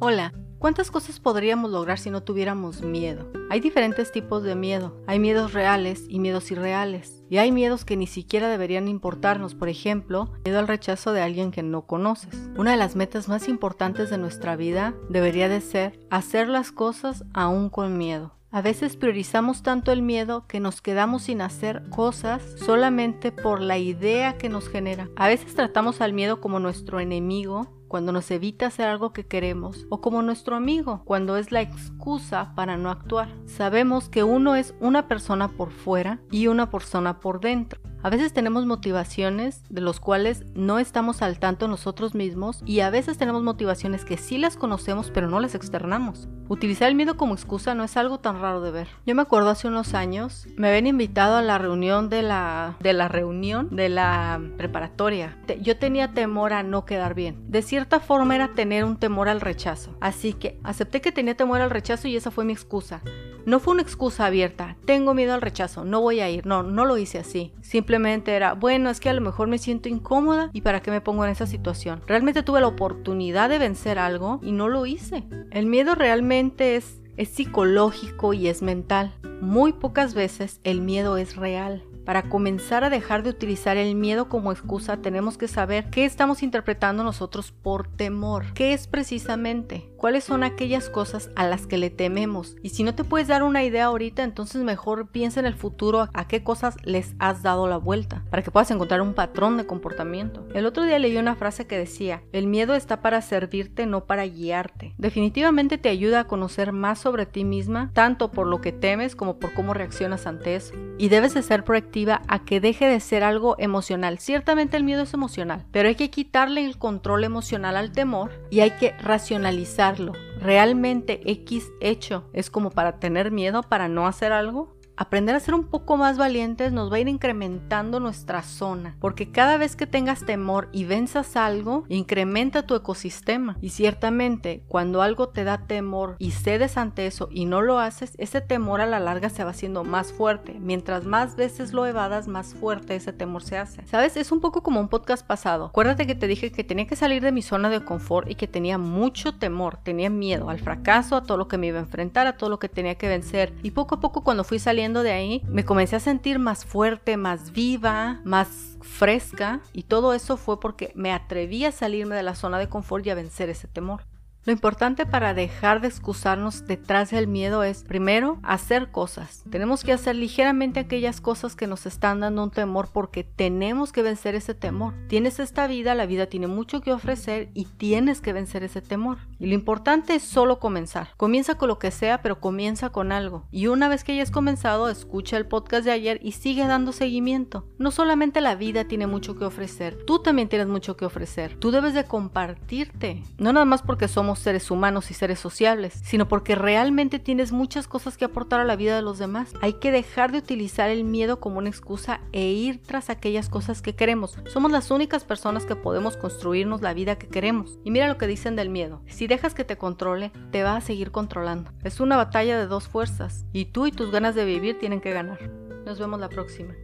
Hola, ¿cuántas cosas podríamos lograr si no tuviéramos miedo? Hay diferentes tipos de miedo. Hay miedos reales y miedos irreales. Y hay miedos que ni siquiera deberían importarnos, por ejemplo, miedo al rechazo de alguien que no conoces. Una de las metas más importantes de nuestra vida debería de ser hacer las cosas aún con miedo. A veces priorizamos tanto el miedo que nos quedamos sin hacer cosas solamente por la idea que nos genera. A veces tratamos al miedo como nuestro enemigo cuando nos evita hacer algo que queremos, o como nuestro amigo, cuando es la excusa para no actuar. Sabemos que uno es una persona por fuera y una persona por dentro. A veces tenemos motivaciones de los cuales no estamos al tanto nosotros mismos y a veces tenemos motivaciones que sí las conocemos pero no las externamos. Utilizar el miedo como excusa no es algo tan raro de ver. Yo me acuerdo hace unos años, me habían invitado a la reunión de la, de la reunión de la preparatoria. Yo tenía temor a no quedar bien. De cierta forma era tener un temor al rechazo. Así que acepté que tenía temor al rechazo y esa fue mi excusa. No fue una excusa abierta, tengo miedo al rechazo, no voy a ir. No, no lo hice así. Simplemente era, bueno, es que a lo mejor me siento incómoda y para qué me pongo en esa situación. Realmente tuve la oportunidad de vencer algo y no lo hice. El miedo realmente es, es psicológico y es mental. Muy pocas veces el miedo es real. Para comenzar a dejar de utilizar el miedo como excusa, tenemos que saber qué estamos interpretando nosotros por temor. ¿Qué es precisamente? ¿Cuáles son aquellas cosas a las que le tememos? Y si no te puedes dar una idea ahorita, entonces mejor piensa en el futuro a qué cosas les has dado la vuelta, para que puedas encontrar un patrón de comportamiento. El otro día leí una frase que decía, el miedo está para servirte, no para guiarte. Definitivamente te ayuda a conocer más sobre ti misma, tanto por lo que temes como por cómo reaccionas ante eso. Y debes de ser proactivo a que deje de ser algo emocional. Ciertamente el miedo es emocional, pero hay que quitarle el control emocional al temor y hay que ¿Realmente X hecho es como para tener miedo, para no hacer algo? Aprender a ser un poco más valientes nos va a ir incrementando nuestra zona, porque cada vez que tengas temor y venzas algo, incrementa tu ecosistema. Y ciertamente, cuando algo te da temor y cedes ante eso y no lo haces, ese temor a la larga se va haciendo más fuerte. Mientras más veces lo evadas, más fuerte ese temor se hace. ¿Sabes? Es un poco como un podcast pasado. Acuérdate que te dije que tenía que salir de mi zona de confort y que tenía mucho temor, tenía miedo al fracaso, a todo lo que me iba a enfrentar, a todo lo que tenía que vencer. Y poco a poco cuando fui saliendo de ahí, me comencé a sentir más fuerte, más viva, más fresca y todo eso fue porque me atreví a salirme de la zona de confort y a vencer ese temor. Lo importante para dejar de excusarnos detrás del miedo es, primero, hacer cosas. Tenemos que hacer ligeramente aquellas cosas que nos están dando un temor porque tenemos que vencer ese temor. Tienes esta vida, la vida tiene mucho que ofrecer y tienes que vencer ese temor. Y lo importante es solo comenzar. Comienza con lo que sea, pero comienza con algo. Y una vez que hayas comenzado, escucha el podcast de ayer y sigue dando seguimiento. No solamente la vida tiene mucho que ofrecer, tú también tienes mucho que ofrecer. Tú debes de compartirte. No nada más porque seres humanos y seres sociables, sino porque realmente tienes muchas cosas que aportar a la vida de los demás. Hay que dejar de utilizar el miedo como una excusa e ir tras aquellas cosas que queremos. Somos las únicas personas que podemos construirnos la vida que queremos. Y mira lo que dicen del miedo. Si dejas que te controle, te va a seguir controlando. Es una batalla de dos fuerzas y tú y tus ganas de vivir tienen que ganar. Nos vemos la próxima.